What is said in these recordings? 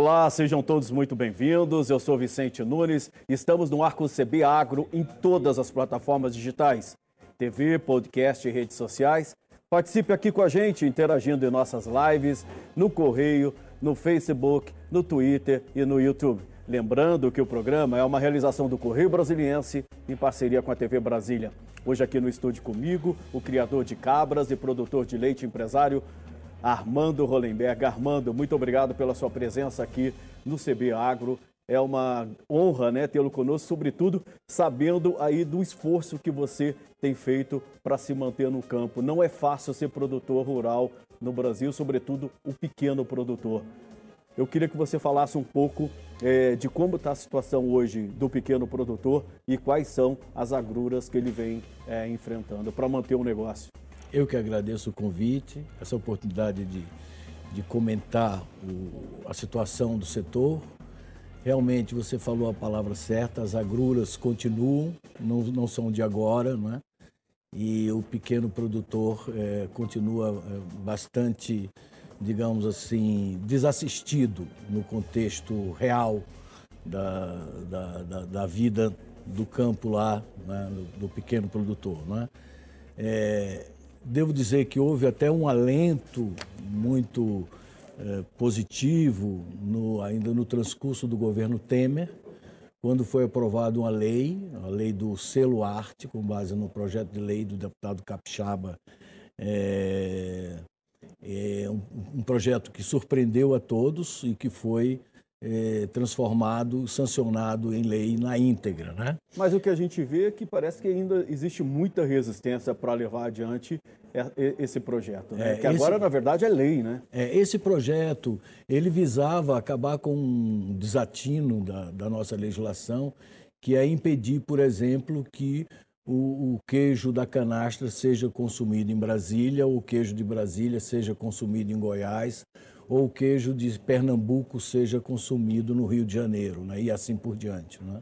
Olá, sejam todos muito bem-vindos. Eu sou Vicente Nunes. Estamos no Arco CB Agro em todas as plataformas digitais: TV, podcast e redes sociais. Participe aqui com a gente, interagindo em nossas lives, no Correio, no Facebook, no Twitter e no YouTube. Lembrando que o programa é uma realização do Correio Brasiliense em parceria com a TV Brasília. Hoje aqui no estúdio comigo, o criador de cabras e produtor de leite empresário Armando Rolenberg. Armando, muito obrigado pela sua presença aqui no CB Agro. É uma honra né, tê-lo conosco, sobretudo sabendo aí do esforço que você tem feito para se manter no campo. Não é fácil ser produtor rural no Brasil, sobretudo o pequeno produtor. Eu queria que você falasse um pouco é, de como está a situação hoje do pequeno produtor e quais são as agruras que ele vem é, enfrentando para manter o negócio. Eu que agradeço o convite, essa oportunidade de, de comentar o, a situação do setor. Realmente você falou a palavra certa, as agruras continuam, não, não são de agora, não é? E o pequeno produtor é, continua é, bastante, digamos assim, desassistido no contexto real da, da, da, da vida do campo lá, né? do, do, pequeno produtor. Não é? É, Devo dizer que houve até um alento muito eh, positivo no, ainda no transcurso do governo Temer, quando foi aprovada uma lei, a lei do selo arte, com base no projeto de lei do deputado Capixaba, é, é um, um, projeto que surpreendeu a todos e que foi é, transformado, sancionado em lei na íntegra. Né? Mas o que a gente vê é que parece que ainda existe muita resistência para levar adiante esse projeto, né? É, que agora, esse, na verdade, é lei. Né? É, esse projeto ele visava acabar com um desatino da, da nossa legislação, que é impedir, por exemplo, que o, o, queijo da canastra seja consumido em Brasília, ou o queijo de Brasília seja consumido em Goiás, ou o queijo de Pernambuco seja consumido no Rio de Janeiro, né? e assim por diante. Né?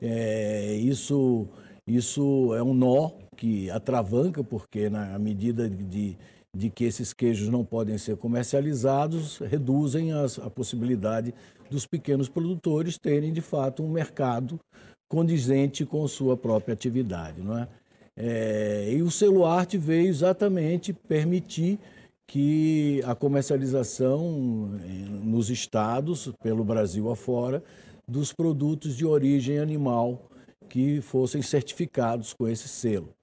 É, isso, isso é um nó que atravanca, porque na medida de, de que esses queijos não podem ser comercializados, reduzem as, a possibilidade dos pequenos produtores terem, de fato, um mercado condizente com sua própria atividade. Não é? É, e o Celuarte veio exatamente permitir que a comercialização eh, nos estados, pelo Brasil afora, dos produtos de origem animal que fossem certificados com esse selo.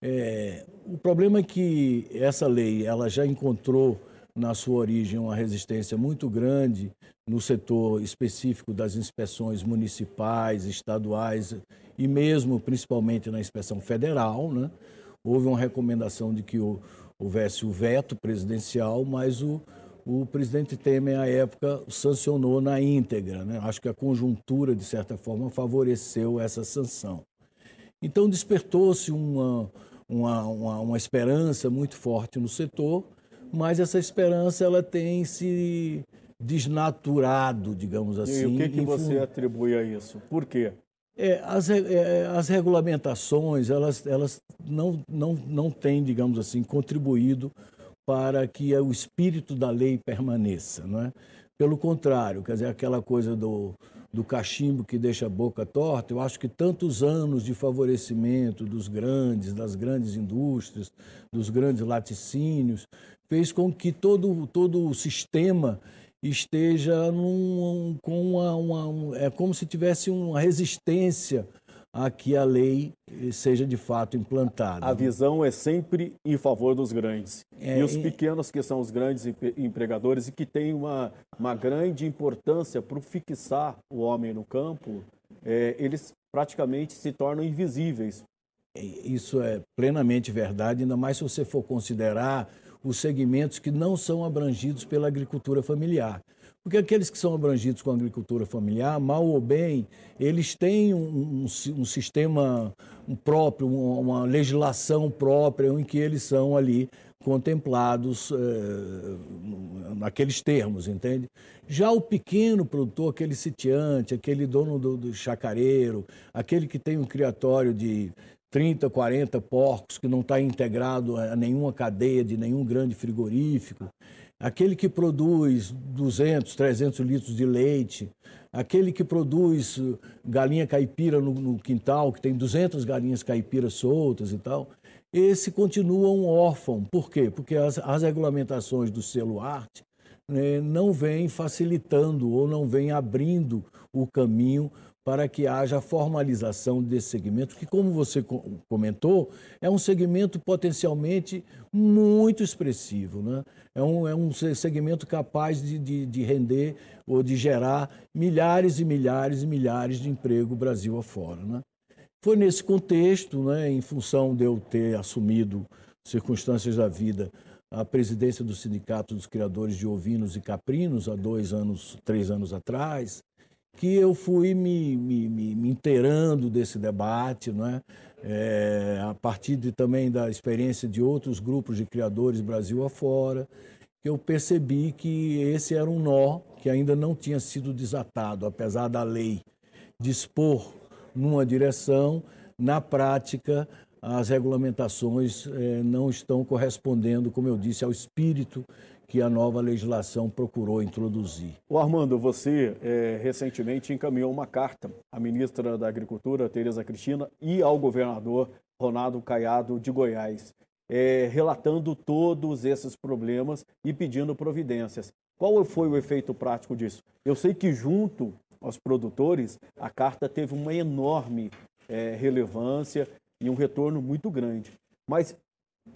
É, o problema é que essa lei ela já encontrou na sua origem uma resistência muito grande no setor específico das inspeções municipais, estaduais e mesmo principalmente na inspeção federal. Né? Houve uma recomendação de que o, houvesse o veto presidencial, mas o, o presidente Temer, à época, sancionou na íntegra. Né? Acho que a conjuntura, de certa forma, favoreceu essa sanção. Então, despertou-se uma, uma, uma, uma, esperança muito forte no setor, mas essa esperança ela tem se desnaturado, digamos assim. E o que, que você atribui a isso? Por quê? É, as, é, as regulamentações, elas, elas não, não, não têm, digamos assim, contribuído para que o espírito da lei permaneça, não é? Pelo contrário, quer dizer, aquela coisa do, do cachimbo que deixa a boca torta, eu acho que tantos anos de favorecimento dos grandes, das grandes indústrias, dos grandes laticínios, fez com que todo, todo o sistema esteja num, com uma, uma, É como se tivesse uma resistência a que a lei seja de fato implantada. A visão é sempre em favor dos grandes. É, e os pequenos, que são os grandes empregadores e que têm uma, uma grande importância para fixar o homem no campo, é, eles praticamente se tornam invisíveis. É, isso é plenamente verdade, ainda mais se você for considerar os segmentos que não são abrangidos pela agricultura familiar. Porque aqueles que são abrangidos com a agricultura familiar, mal ou bem, eles têm um, um, um sistema próprio, uma, legislação própria em que eles são ali contemplados eh, naqueles termos, entende? Já o pequeno produtor, aquele sitiante, aquele dono do, do chacareiro, aquele que tem um criatório de 30, 40 porcos que não está integrado a nenhuma cadeia de nenhum grande frigorífico. aquele que produz 200, 300 litros de leite, aquele que produz galinha caipira no, no quintal, que tem 200 galinhas caipiras soltas e tal, esse continua um órfão. Por quê? Porque as, as regulamentações do selo arte né, não vêm facilitando ou não vêm abrindo o caminho para que haja formalização desse segmento, que, como você comentou, é um segmento potencialmente muito expressivo. Né? É, um, é um segmento capaz de, de, de render ou de gerar milhares e milhares e milhares de emprego Brasil afora. Né? Foi nesse contexto, né, em função de eu ter assumido circunstâncias da vida, a presidência do Sindicato dos Criadores de Ovinos e Caprinos há dois anos, três anos atrás, que eu fui me, me, me inteirando desse debate, né? É, a partir de, também da experiência de outros grupos de criadores Brasil afora, que eu percebi que esse era um nó que ainda não tinha sido desatado, apesar da lei dispor numa direção, na prática as regulamentações eh, não estão correspondendo, como eu disse, ao espírito que a nova legislação procurou introduzir. O Armando, você é, recentemente encaminhou uma carta à ministra da Agricultura, Tereza Cristina, e ao governador Ronaldo Caiado de Goiás, é, relatando todos esses problemas e pedindo providências. Qual foi o efeito prático disso? Eu sei que junto aos produtores, a carta teve uma enorme relevância e um retorno muito grande. Mas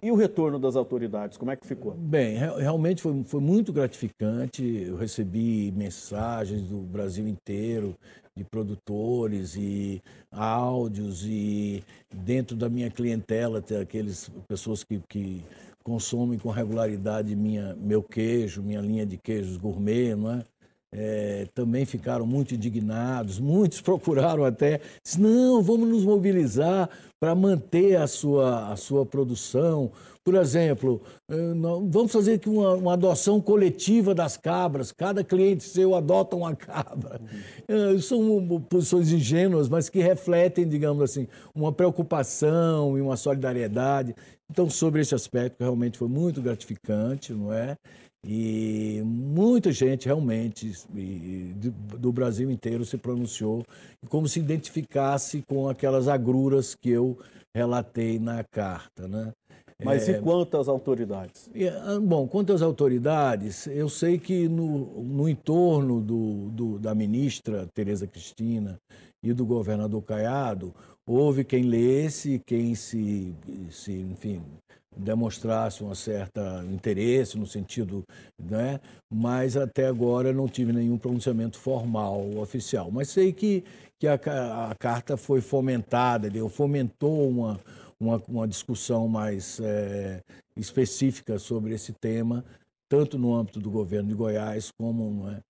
e o retorno das autoridades, como é que ficou? Bem, realmente foi, foi muito gratificante. Eu recebi mensagens do Brasil inteiro, de produtores e áudios, e dentro da minha clientela, tem aqueles pessoas que, que consomem com regularidade minha, meu queijo, minha linha de queijos gourmet, não é? É, também ficaram muito indignados, muitos procuraram até, disse, não, vamos nos mobilizar para manter a sua, a sua produção. Por exemplo, é, vamos fazer aqui uma, uma adoção coletiva das cabras, cada cliente seu adota uma cabra. Uhum. São posições ingênuas, mas que refletem, digamos assim, uma preocupação e uma solidariedade. Então, sobre esse aspecto, realmente foi muito gratificante, não é? E muita gente realmente do Brasil inteiro se pronunciou como se identificasse com aquelas agruras que eu relatei na carta. Né? Mas é, e quanto às autoridades? Ah, bom, quanto às autoridades, eu sei que no, no entorno do, do, da ministra Tereza Cristina e do governador Caiado, houve quem lesse, quem se, se enfim, demonstrasse um certo interesse no sentido, né? mas até agora não tive nenhum pronunciamento formal oficial. Mas sei que, que a, a carta foi fomentada, ele fomentou uma, uma, uma discussão mais é, específica sobre esse tema, tanto no âmbito do governo de Goiás como é,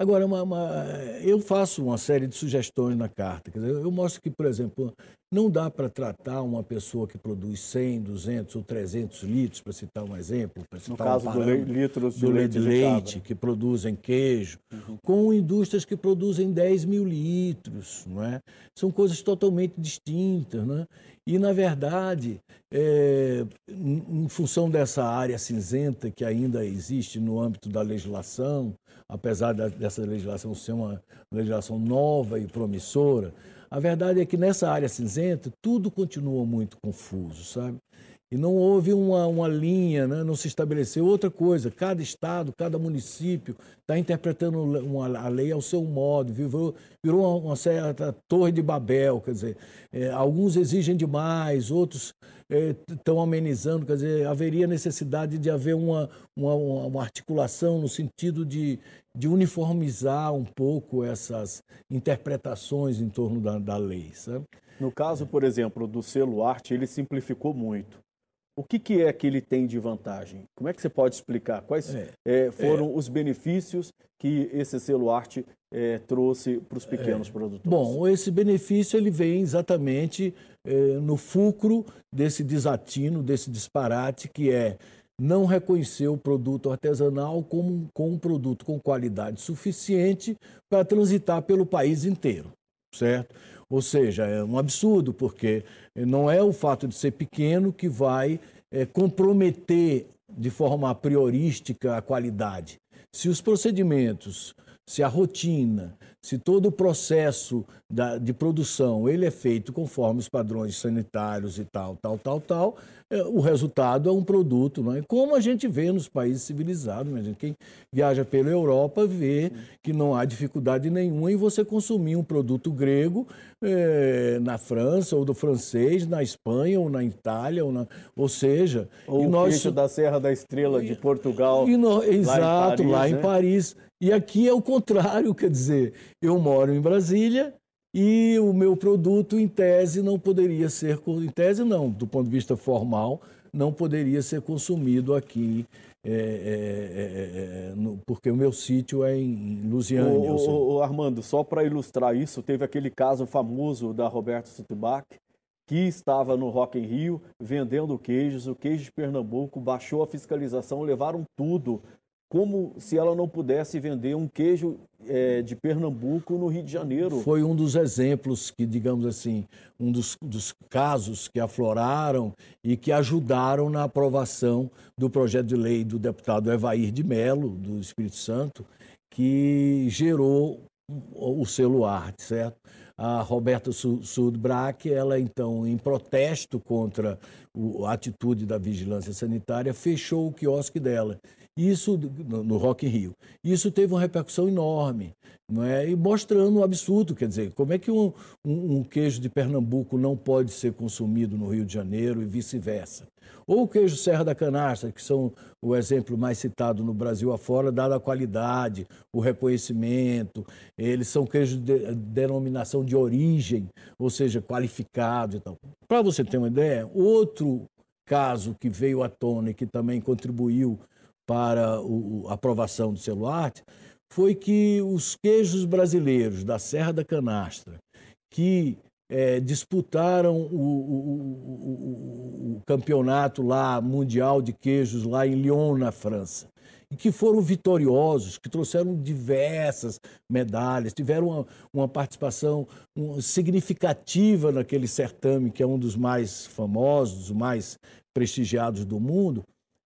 Agora, uma, uma, eu faço uma série de sugestões na carta. Dizer, eu mostro que, por exemplo, não dá para tratar uma pessoa que produz 100, 200 ou 300 litros, para citar um exemplo. Citar no caso um do litros de do leite, de leite que produzem queijo, uhum. com indústrias que produzem 10 mil litros. Não é? São coisas totalmente distintas. Não é? E, na verdade, é, em função dessa área cinzenta que ainda existe no âmbito da legislação, apesar dessa legislação ser uma legislação nova e promissora, a verdade é que nessa área cinzenta tudo continua muito confuso, sabe? E não houve uma, uma linha, né? não se estabeleceu outra coisa. Cada estado, cada município está interpretando uma, a lei ao seu modo, virou, virou uma, uma certa torre de Babel. Quer dizer, é, alguns exigem demais, outros estão é, amenizando. Quer dizer, haveria necessidade de haver uma, uma, uma articulação no sentido de, de uniformizar um pouco essas interpretações em torno da, da lei. Sabe? No caso, por exemplo, do selo arte, ele simplificou muito. O que, que, é que ele tem de vantagem? Como é que você pode explicar? Quais é, é, foram é, os benefícios que esse selo arte é, trouxe para os pequenos é. produtores? Bom, esse benefício ele vem exatamente é, no fulcro desse desatino, desse disparate que é não reconhecer o produto artesanal como, como um produto com qualidade suficiente para transitar pelo país inteiro, certo? Ou seja, é um absurdo, porque não é o fato de ser pequeno que vai é, comprometer de forma priorística a qualidade. Se os procedimentos, se a rotina, se todo o processo da, de produção ele é feito conforme os padrões sanitários e tal, tal, tal, tal, é, o resultado é um produto, não é? Como a gente vê nos países civilizados, né? quem viaja pela Europa vê que não há dificuldade nenhuma em você consumir um produto grego é, na França ou do francês, na Espanha ou na Itália, ou, na, ou seja, ou o nós... da Serra da Estrela de Portugal, no... exato, lá em Paris, lá né? em Paris. E aqui é o contrário, quer dizer, eu moro em Brasília e o meu produto, em tese, não poderia ser, em tese não, do ponto de vista formal, não poderia ser consumido aqui, é, é, é, é no, porque o meu sítio é em, em Lusiânia. O, o, Armando, só para ilustrar isso, teve aquele caso famoso da Roberta Sutbach, que estava no Rock in Rio vendendo queijos, o queijo de Pernambuco baixou a fiscalização, levaram tudo como se ela não pudesse vender um queijo é, de Pernambuco no Rio de Janeiro. Foi um dos exemplos que, digamos assim, um dos, dos, casos que afloraram e que ajudaram na aprovação do projeto de lei do deputado Evair de Mello, do Espírito Santo, que gerou o selo certo? A Roberta Sudbrack, ela então, em protesto contra a atitude da vigilância sanitária, fechou o quiosque dela isso no Rock in Rio. Isso teve uma repercussão enorme, não é? E mostrando um absurdo, quer dizer, como é que um, um, um queijo de Pernambuco não pode ser consumido no Rio de Janeiro e vice-versa? Ou o queijo Serra da Canastra, que são o exemplo mais citado no Brasil afora, dada a qualidade, o reconhecimento, eles são queijos de denominação de origem, ou seja, qualificados e tal. Para você ter uma ideia, outro caso que veio à tona e que também contribuiu para a aprovação do Celuarte foi que os queijos brasileiros da Serra da Canastra, que é, disputaram o, o, o, campeonato lá mundial de queijos lá em Lyon, na França, e que foram vitoriosos, que trouxeram diversas medalhas, tiveram uma, uma participação significativa naquele certame, que é um dos mais famosos, dos mais prestigiados do mundo,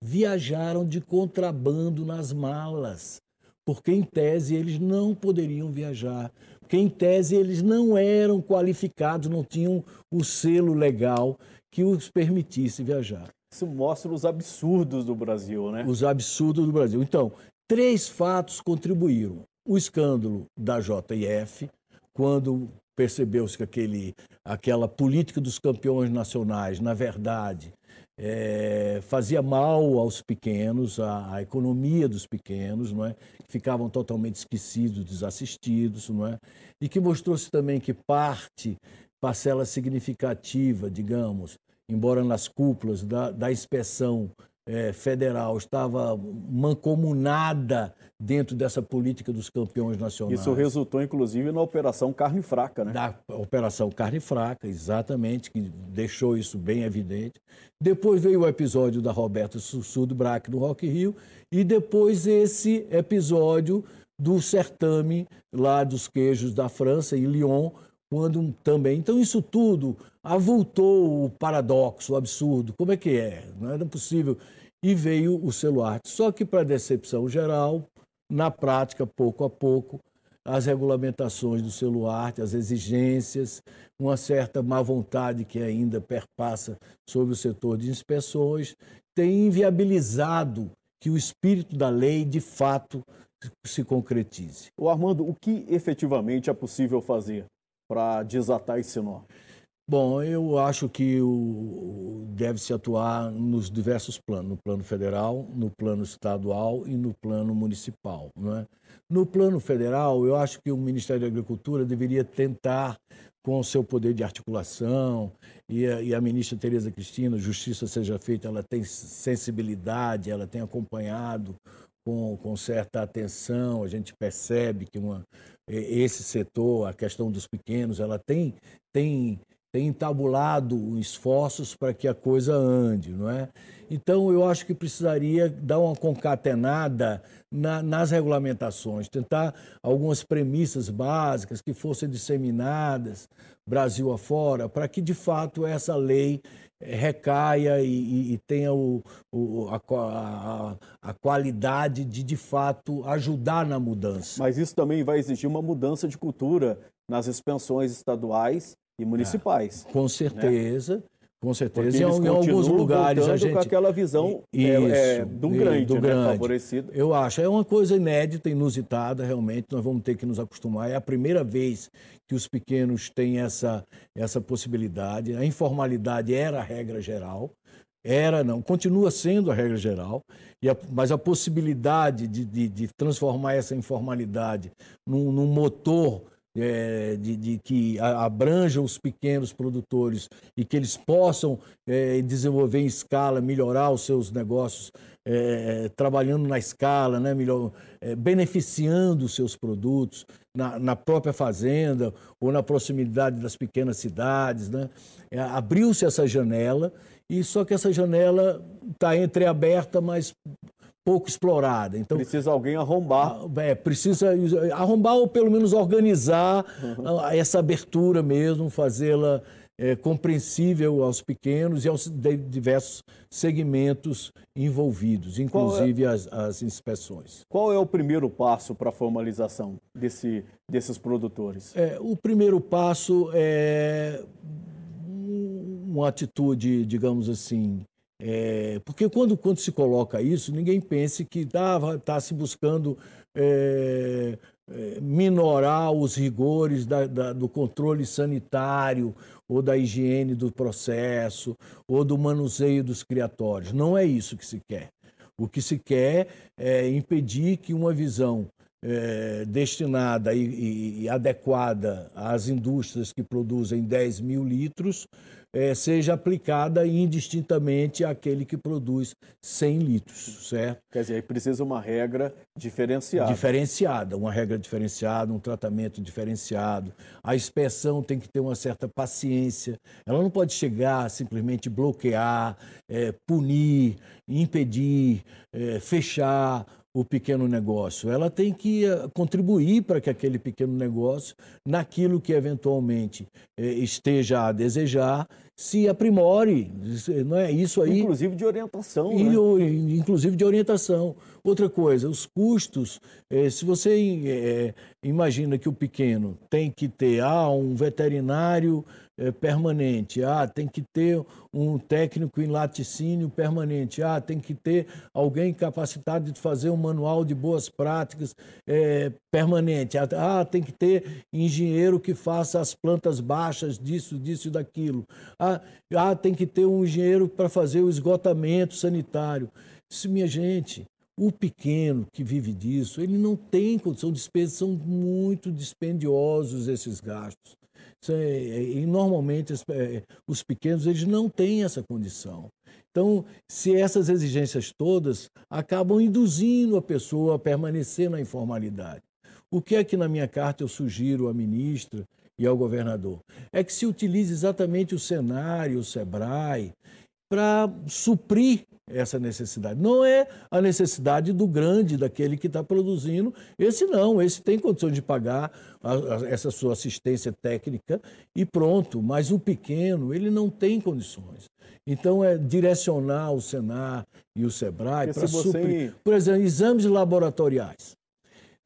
viajaram de contrabando nas malas, porque em tese eles não poderiam viajar, porque em tese eles não eram qualificados, não tinham o selo legal que os permitisse viajar. Isso mostra os absurdos do Brasil, né? Os absurdos do Brasil. Então, três fatos contribuíram. O escândalo da JF, quando percebeu-se que aquele, aquela política dos campeões nacionais, na verdade, é, fazia mal aos pequenos, à, à, economia dos pequenos, não é? que ficavam totalmente esquecidos, desassistidos, não é? e que mostrou-se também que parte, parcela significativa, digamos, embora nas cúpulas da, da inspeção é, federal estava mancomunada dentro dessa política dos campeões nacionais. Isso resultou, inclusive, na Operação Carne Fraca, né? Da Operação Carne Fraca, exatamente, que deixou isso bem evidente. Depois veio o episódio da Roberta Sussudo Braque no Rock Rio e depois esse episódio do certame lá dos queijos da França, em Lyon, quando também. Então, isso tudo avultou o paradoxo, o absurdo. Como é que é? Não era possível. E veio o celular. Só que, para decepção geral, na prática, pouco a pouco, as regulamentações do celular, as exigências, uma certa má vontade que ainda perpassa sobre o setor de inspeções, tem inviabilizado que o espírito da lei, de fato, se concretize. O Armando, o que efetivamente é possível fazer para desatar esse nó? Bom, eu acho que deve-se atuar nos diversos planos, no plano federal, no plano estadual e no plano municipal. Não é? No plano federal, eu acho que o Ministério da Agricultura deveria tentar, com o seu poder de articulação, e a, e a ministra Tereza Cristina, justiça seja feita, ela tem sensibilidade, ela tem acompanhado com, com certa atenção, a gente percebe que uma, esse setor, a questão dos pequenos, ela tem, tem tem entabulado esforços para que a coisa ande, não é? Então, eu acho que precisaria dar uma concatenada na, nas regulamentações, tentar algumas premissas básicas que fossem disseminadas Brasil afora, para que, de fato, essa lei eh, recaia e, e tenha o, o, a, a, a, qualidade de, de fato, ajudar na mudança. Mas isso também vai exigir uma mudança de cultura nas expensões estaduais e municipais. É, com certeza. Né? Com certeza. Em, em alguns lugares a gente. com aquela visão isso, é, é, do grande, do né, grande. favorecido. Eu acho. É uma coisa inédita, inusitada, realmente. Nós vamos ter que nos acostumar. É a primeira vez que os pequenos têm essa, essa possibilidade. A informalidade era a regra geral. Era, não, continua sendo a regra geral, a, mas a possibilidade de, de, de transformar essa informalidade num, num motor é, de, de, que abranja os pequenos produtores e que eles possam é, desenvolver em escala, melhorar os seus negócios, é, trabalhando na escala, né, melhor, beneficiando os seus produtos na, na, própria fazenda ou na proximidade das pequenas cidades. Né? Abriu-se essa janela, e só que essa janela está entreaberta, mas pouco explorada. Então precisa alguém arrombar. Ah, é, precisa arrombar ou pelo menos organizar uhum. essa abertura mesmo, fazê-la é, compreensível aos pequenos e aos diversos segmentos envolvidos, inclusive é, as, as, inspeções. Qual é o primeiro passo para a formalização desse, desses produtores? É, o primeiro passo é uma atitude, digamos assim, é, porque quando, quando se coloca isso, ninguém pense que está tá se buscando é, é, minorar os rigores da, da, do controle sanitário ou da higiene do processo ou do manuseio dos criatórios. Não é isso que se quer. O que se quer é impedir que uma visão é, destinada e, e, e, adequada às indústrias que produzem 10 mil litros é, seja aplicada indistintamente àquele que produz 100 litros, certo? Quer dizer, precisa uma regra diferenciada. Diferenciada, uma regra diferenciada, um tratamento diferenciado. A inspeção tem que ter uma certa paciência. Ela não pode chegar simplesmente bloquear, é, punir, impedir, fechar o pequeno negócio. Ela tem que eh, contribuir para que aquele pequeno negócio, naquilo que eventualmente eh, esteja a desejar, se aprimore, não é isso aí? Inclusive de orientação, e, né? Inclusive de orientação. Outra coisa, os custos, eh, se você imagina que o pequeno tem que ter ah, um veterinário é, permanente. Ah, tem que ter um técnico em laticínio permanente. Ah, tem que ter alguém capacitado de fazer um manual de boas práticas permanente. Ah, tem que ter engenheiro que faça as plantas baixas disso, disso e daquilo. Ah, ah tem que ter um engenheiro para fazer o esgotamento sanitário. Isso, minha gente, o pequeno que vive disso, ele não tem condição, despesas são muito dispendiosos esses gastos. É, e normalmente é, os pequenos eles não têm essa condição. Então, se essas exigências todas acabam induzindo a pessoa a permanecer na informalidade. O que é que na minha carta eu sugiro à ministra e ao governador? É que se utilize exatamente o cenário, o SEBRAE, para suprir essa necessidade. Não é a necessidade do grande, daquele que está produzindo. Esse não, esse tem condições de pagar a, a, essa sua assistência técnica e pronto. Mas o pequeno, ele não tem condições. Então, é direcionar o Senar e o SEBRAE para suprir. Por exemplo, exames laboratoriais.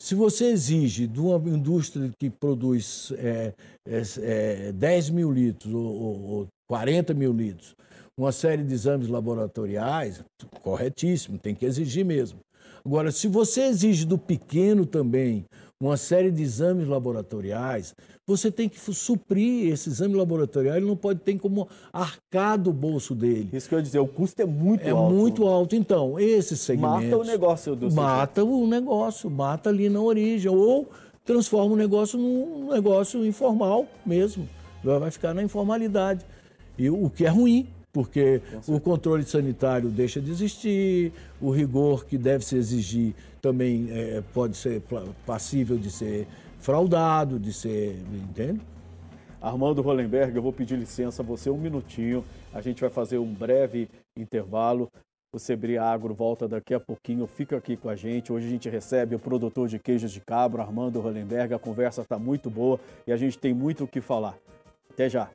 Se você exige de uma indústria que produz é, é, é, 10 mil litros ou, ou 40 mil litros, uma série de exames laboratoriais, corretíssimo, tem que exigir mesmo. Agora, se você exige do pequeno também uma série de exames laboratoriais, você tem que suprir esse exame laboratorial, ele não pode ter como arcar do bolso dele. Isso que eu ia dizer, o custo é muito é alto. É muito alto. Então, esse segmento... Mata o negócio do Mata o negócio, mata ali na origem, ou transforma o negócio num negócio informal mesmo. Vai ficar na informalidade. E o que é ruim, porque o controle sanitário deixa de existir, o rigor que deve se exigir também é, pode ser passível de ser fraudado, de ser. Entende? Armando Hollenberg, eu vou pedir licença a você um minutinho. A gente vai fazer um breve intervalo. O Sebri Agro volta daqui a pouquinho, fica aqui com a gente. Hoje a gente recebe o produtor de queijos de cabra, Armando Hollenberg. A conversa está muito boa e a gente tem muito o que falar. Até já.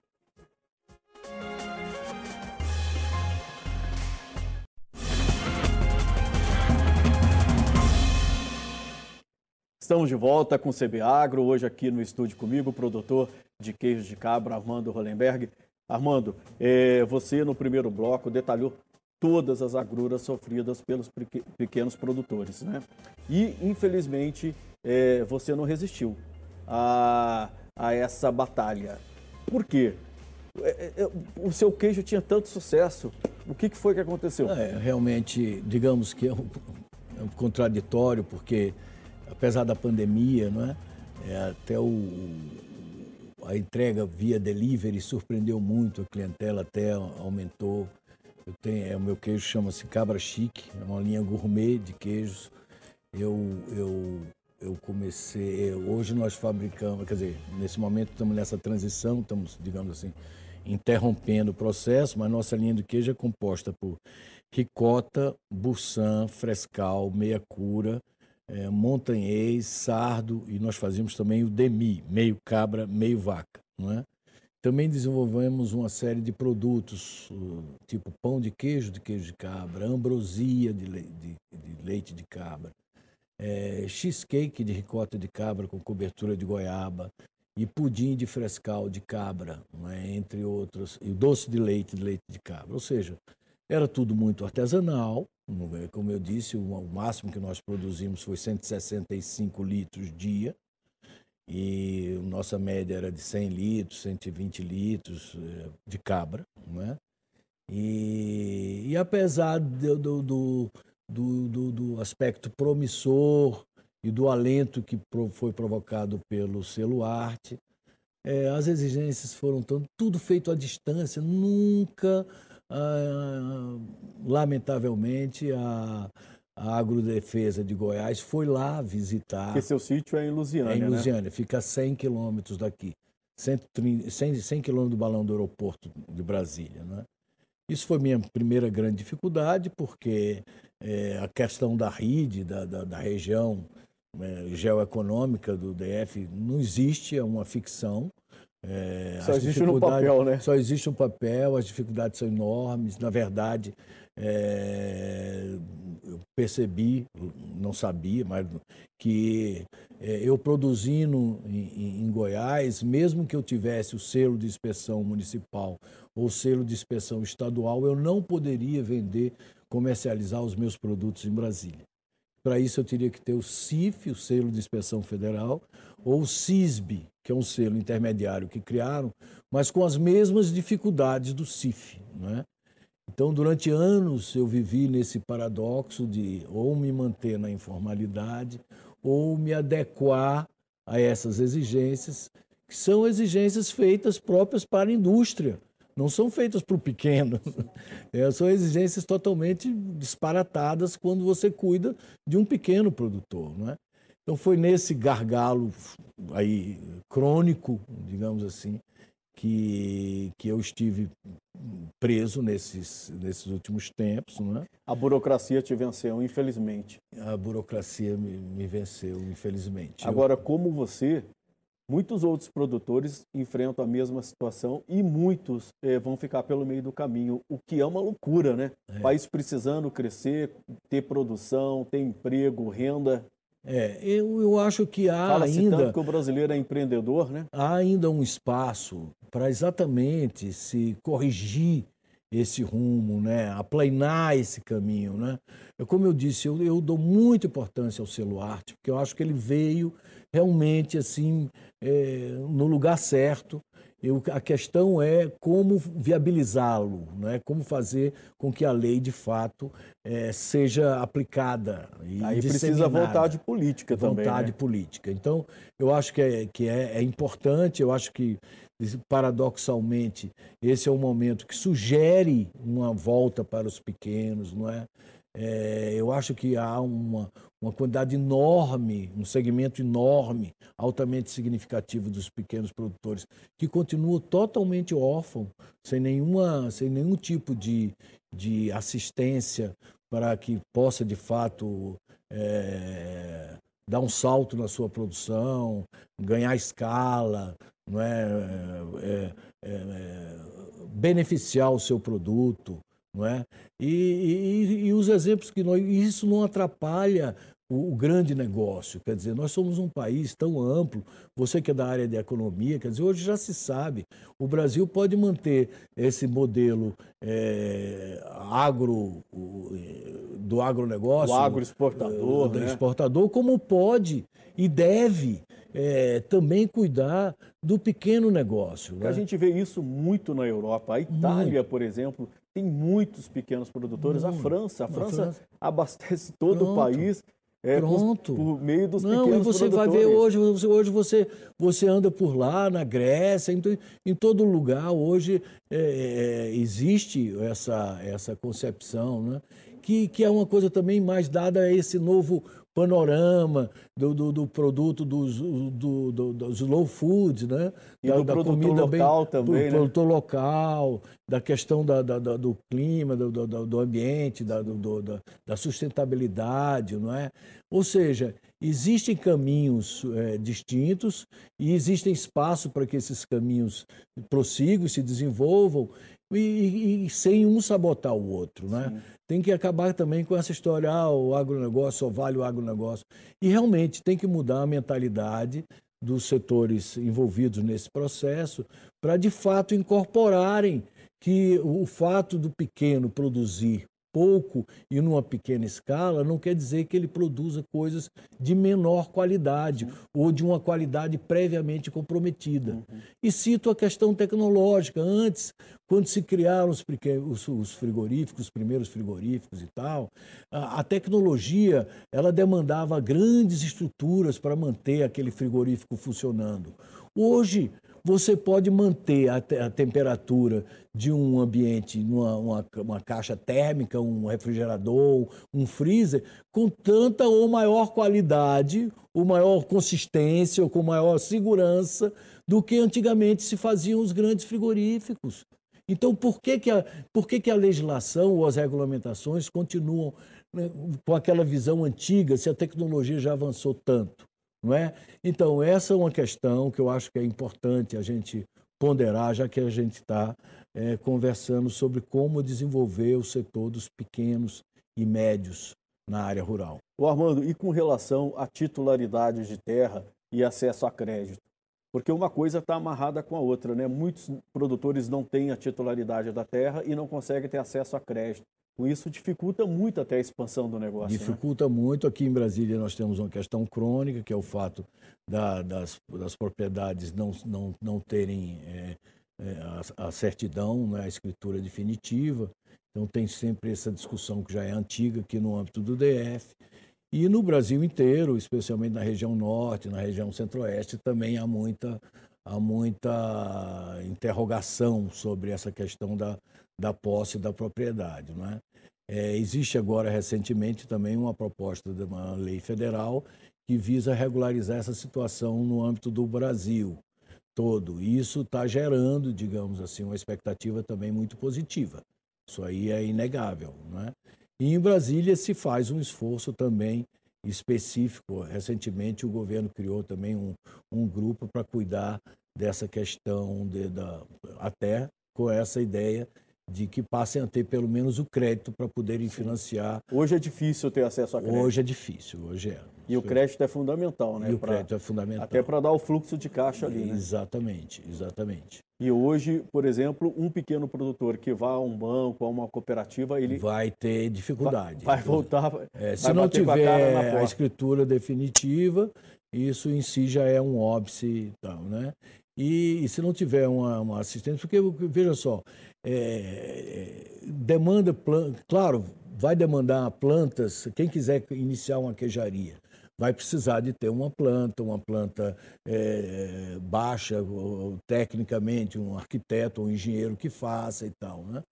Estamos de volta com o CB Agro, hoje aqui no estúdio comigo, o produtor de queijos de cabra, Armando Hollenberg. Armando, é, você no primeiro bloco detalhou todas as agruras sofridas pelos pequenos produtores, né? E, infelizmente, é, você não resistiu a, a essa batalha. Por quê? É, o seu queijo tinha tanto sucesso. O que, que foi que aconteceu? É, realmente, digamos que é um, é um contraditório, porque apesar da pandemia, não é? é até o, a entrega via delivery surpreendeu muito a clientela, até aumentou. Eu tenho, é, o meu queijo chama-se Cabra Chique, é uma linha gourmet de queijos. Eu, eu, eu comecei, hoje nós fabricamos, quer dizer, nesse momento estamos nessa transição, estamos, digamos assim, interrompendo o processo, mas nossa linha de queijo é composta por ricota, bursan, frescal, meia cura, é, montanhês, sardo e nós fazíamos também o demi, meio cabra, meio vaca, não é? Também desenvolvemos uma série de produtos, tipo pão de queijo de queijo de cabra, ambrosia de, le de, de leite de cabra, é, cheesecake de ricota de cabra com cobertura de goiaba e pudim de frescal de cabra, é? entre outros, e doce de leite de leite de cabra. Ou seja, era tudo muito artesanal, como eu disse, o máximo que nós produzimos foi 165 litros dia, e nossa média era de 100 litros, 120 litros eh, de cabra, né? E, e apesar do, do, do, do, aspecto promissor e do alento que foi provocado pelo selo arte, é, as exigências foram tão, tudo feito à distância, nunca ah, lamentavelmente, a, a Agrodefesa de Goiás foi lá visitar. Porque seu sítio é em Lusiânia, É em Lusiânia, né? fica a 100 quilômetros daqui. 130, 100, 100 quilômetros do balão do aeroporto de Brasília. Né? Isso foi minha primeira grande dificuldade, porque é, a questão da RID, da, da, da região é, geoeconômica do DF, não existe, é uma ficção. É, só existe no papel, né? Só existe no papel, as dificuldades são enormes. Na verdade, é, eu percebi, não sabia, mas que é, eu produzindo em, em, Goiás, mesmo que eu tivesse o selo de inspeção municipal ou selo de inspeção estadual, eu não poderia vender, comercializar os meus produtos em Brasília. Para isso, eu teria que ter o CIF, o selo de inspeção federal, ou o CISB, que é um selo intermediário que criaram, mas com as mesmas dificuldades do CIF. Né? Então, durante anos, eu vivi nesse paradoxo de ou me manter na informalidade ou me adequar a essas exigências, que são exigências feitas próprias para a indústria, não são feitas para o pequeno. É, são exigências totalmente disparatadas quando você cuida de um pequeno produtor. Não é? Então foi nesse gargalo aí crônico, digamos assim, que, que eu estive preso nesses, nesses últimos tempos. Né? A burocracia te venceu, infelizmente. A burocracia me, me venceu, infelizmente. Agora, eu... como você, muitos outros produtores enfrentam a mesma situação e muitos eh, vão ficar pelo meio do caminho, o que é uma loucura, né? É. País precisando crescer, ter produção, ter emprego, renda. É, eu, eu acho que há Fala ainda. Tanto que o brasileiro é empreendedor, né? Há ainda um espaço para exatamente se corrigir esse rumo, né? aplanar esse caminho. Né? É como eu disse, eu, eu dou muita importância ao selo arte, porque eu acho que ele veio realmente assim é, no lugar certo eu, a questão é como viabilizá-lo, né? como fazer com que a lei, de fato, é, seja aplicada. E Aí precisa vontade política também. Vontade né? política. Então, eu acho que, é, que é, é importante, eu acho que, paradoxalmente, esse é o momento que sugere uma volta para os pequenos, não é? É, eu acho que há uma, uma quantidade enorme, um segmento enorme, altamente significativo dos pequenos produtores, que continua totalmente órfão, sem, nenhuma, sem nenhum tipo de, de assistência para que possa, de fato, é, dar um salto na sua produção, ganhar escala, não é, é, é, é beneficiar o seu produto não é? E, e, e os exemplos que nós. Isso não atrapalha o, o, grande negócio. Quer dizer, nós somos um país tão amplo. Você que é da área de economia, quer dizer, hoje já se sabe. O Brasil pode manter esse modelo é, agro, do agronegócio. O agroexportador. Do, né? exportador, como pode e deve. É, também cuidar do pequeno negócio. Né? A gente vê isso muito na Europa. A Itália, muito. por exemplo, tem muitos pequenos produtores. Muito. A França, a França, França, abastece todo Pronto. o país. É, Pronto. Por, por, meio dos Não, pequenos e você produtores. vai ver hoje, hoje você, você anda por lá, na Grécia, em, em todo lugar, hoje é, é, existe essa, essa concepção, né? que, que é uma coisa também mais dada a esse novo panorama do, do, do produto dos, do, do, dos low foods, né? E da, do da comida local bem, também, do né? produtor local, da questão da, da, do clima, do, do, do ambiente, da, do, da, da sustentabilidade, não é? Ou seja, existem caminhos é, distintos e existem espaço para que esses caminhos prossigam, se desenvolvam e, e, e sem um sabotar o outro, né? Sim tem que acabar também com essa história, ah, o agronegócio só vale o agronegócio. E realmente tem que mudar a mentalidade dos setores envolvidos nesse processo para, de fato, incorporarem que o fato do pequeno produzir pouco e numa pequena escala, não quer dizer que ele produza coisas de menor qualidade uhum. ou de uma qualidade previamente comprometida. Uhum. E cito a questão tecnológica. Antes, quando se criaram os, os frigoríficos, os primeiros frigoríficos e tal, a, a tecnologia ela demandava grandes estruturas para manter aquele frigorífico funcionando. Hoje, você pode manter a, te a temperatura de um ambiente, numa, uma, uma, caixa térmica, um refrigerador, um freezer, com tanta ou maior qualidade, ou maior consistência, ou com maior segurança do que antigamente se faziam os grandes frigoríficos. Então, por que, que, a, por que, que a legislação ou as regulamentações continuam né, com aquela visão antiga, se a tecnologia já avançou tanto? Não é? Então, essa é uma questão que eu acho que é importante a gente ponderar, já que a gente está é, conversando sobre como desenvolver o setor dos pequenos e médios na área rural. O Armando, e com relação à titularidade de terra e acesso a crédito? Porque uma coisa está amarrada com a outra, né? Muitos produtores não têm a titularidade da terra e não conseguem ter acesso a crédito. Com isso dificulta muito até a expansão do negócio. Né? Dificulta né? muito. Aqui em Brasília nós temos uma questão crônica, que é o fato da, das, das, propriedades não, não, não terem é, é, a, a, certidão, né, a escritura definitiva. Então tem sempre essa discussão que já é antiga aqui no âmbito do DF. E no Brasil inteiro, especialmente na região norte, na região centro-oeste, também há muita, há muita interrogação sobre essa questão da, da posse da propriedade. Né? É, existe agora, recentemente, também uma proposta de uma lei federal que visa regularizar essa situação no âmbito do Brasil todo. E isso está gerando, digamos assim, uma expectativa também muito positiva. Isso aí é inegável. Né? E em Brasília se faz um esforço também específico. Recentemente o governo criou também um, um grupo para cuidar dessa questão de, da, até com essa ideia de que passem a ter pelo menos o crédito para poderem financiar. Hoje é difícil ter acesso a crédito. Hoje é difícil, hoje é. E o crédito é fundamental, né? E o pra... crédito é fundamental. Até para dar o fluxo de caixa ali, né? Exatamente, exatamente. E hoje, por exemplo, um pequeno produtor que vá a um banco, a uma cooperativa, ele vai ter dificuldade. Vai, vai voltar. É, vai se não tiver a, a, escritura definitiva, isso em si já é um óbice, tal, né? E, e, se não tiver uma, uma assistência, porque veja só, é, demanda, claro, vai demandar plantas, quem quiser iniciar uma queijaria, vai precisar de ter uma planta, uma planta é, baixa, ou, tecnicamente, um arquiteto um engenheiro que faça e tal, né?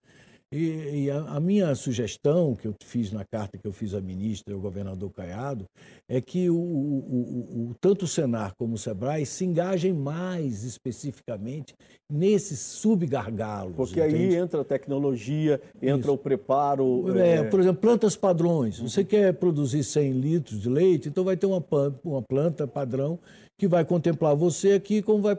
E, e a, a, minha sugestão, que eu fiz na carta que eu fiz à ministra e ao governador Caiado, é que o, o, o, tanto o Senar como o Sebrae se engajem mais especificamente nesses subgargalos. Porque entende? aí entra a tecnologia, entra Isso. o preparo. É, é... Por exemplo, plantas padrões. Você uhum. quer produzir 100 litros de leite, então vai ter uma, uma planta padrão que vai contemplar você aqui, como vai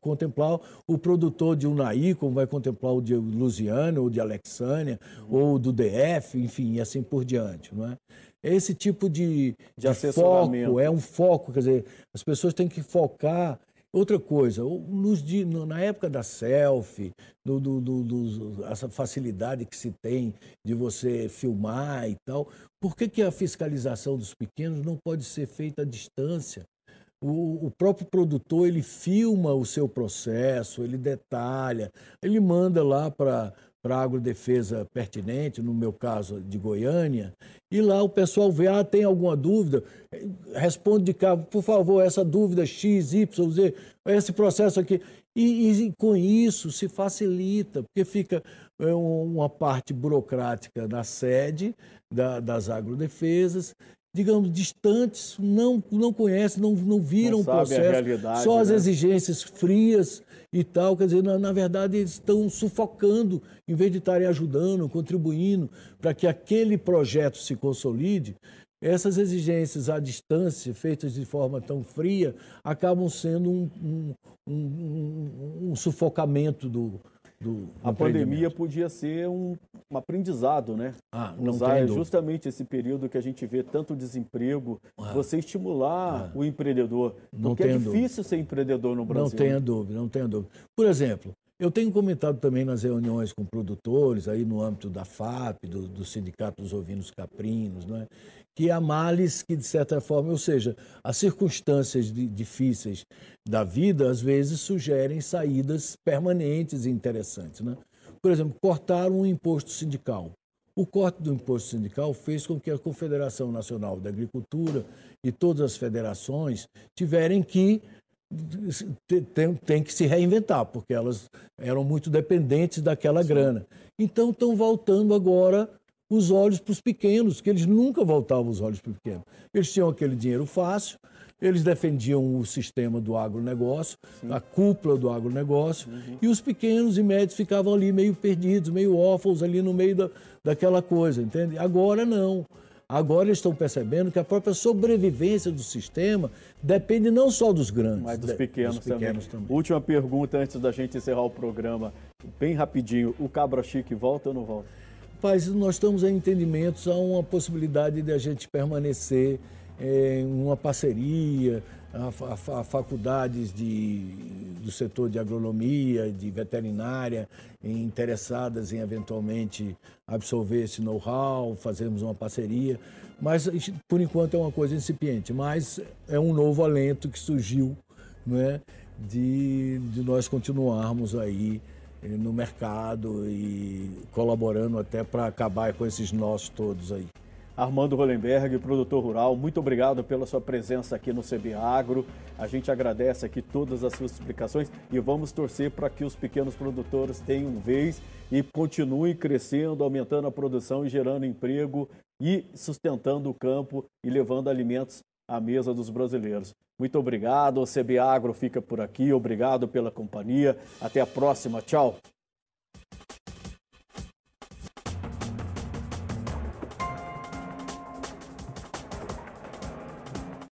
contemplar o produtor de Unai, como vai contemplar o de Lusiana, ou de Alexânia, uhum. ou do DF, enfim, e assim por diante, não é? Esse tipo de, de, de foco, é um foco, quer dizer, as pessoas têm que focar Outra coisa, nos, na época da selfie, do, do, do, essa facilidade que se tem de você filmar e tal, por que, que a fiscalização dos pequenos não pode ser feita à distância? O, o, próprio produtor ele filma o seu processo, ele detalha, ele manda lá para para a agrodefesa pertinente, no meu caso de Goiânia, e lá o pessoal vê, ah, tem alguma dúvida? Responde de cá, por favor, essa dúvida X, Y, Z, esse processo aqui. E, e com isso se facilita, porque fica é, uma parte burocrática na sede da, das agrodefesas digamos, distantes, não, não conhecem, não, não viram não o processo, só as né? exigências frias e tal. Quer dizer, na, na verdade, eles estão sufocando, em vez de estarem ajudando, contribuindo para que aquele projeto se consolide. Essas exigências à distância, feitas de forma tão fria, acabam sendo um, um, um, um sufocamento do, do a pandemia podia ser um, um aprendizado, né? Ah, não Usar justamente esse período que a gente vê tanto desemprego, ah, você estimular ah, o empreendedor. Não porque é difícil dúvida. ser empreendedor no Brasil. Não tenha dúvida, não tenha dúvida. Por exemplo, eu tenho comentado também nas reuniões com produtores, aí no âmbito da FAP, do, do Sindicato dos Ovinos Caprinos, não é? que há males que, de certa forma, ou seja, as circunstâncias de, difíceis da vida, às vezes, sugerem saídas permanentes e interessantes. Né? Por exemplo, cortar um imposto sindical. O corte do imposto sindical fez com que a Confederação Nacional da Agricultura e todas as federações tiverem que tem, tem, que se reinventar, porque elas eram muito dependentes daquela Sim. grana. Então estão voltando agora os olhos para os pequenos, que eles nunca voltavam os olhos para os pequenos. Eles tinham aquele dinheiro fácil, eles defendiam o sistema do agronegócio, Sim. a cúpula do agronegócio, uhum. e os pequenos e médios ficavam ali meio perdidos, meio órfãos ali no meio da, daquela coisa, entende? Agora não. Agora eles estão percebendo que a própria sobrevivência do sistema depende não só dos grandes, mas dos pequenos, dos pequenos também. também. Última pergunta antes da gente encerrar o programa, bem rapidinho. O Cabra Chique volta ou não volta? Paz, nós estamos em entendimentos, há uma possibilidade de a gente permanecer é, em uma parceria, a, a, faculdades de, do setor de agronomia, de veterinária, interessadas em eventualmente absorver esse know-how, fazermos uma parceria. Mas, por enquanto, é uma coisa incipiente. Mas é um novo alento que surgiu né, de, de nós continuarmos aí no mercado e colaborando até para acabar com esses nós todos aí. Armando Rolenberg, produtor rural, muito obrigado pela sua presença aqui no CB Agro. A gente agradece aqui todas as suas explicações e vamos torcer para que os pequenos produtores tenham vez e continuem crescendo, aumentando a produção e gerando emprego e sustentando o campo e levando alimentos à mesa dos brasileiros. Muito obrigado. O CB Agro fica por aqui. Obrigado pela companhia. Até a próxima. Tchau.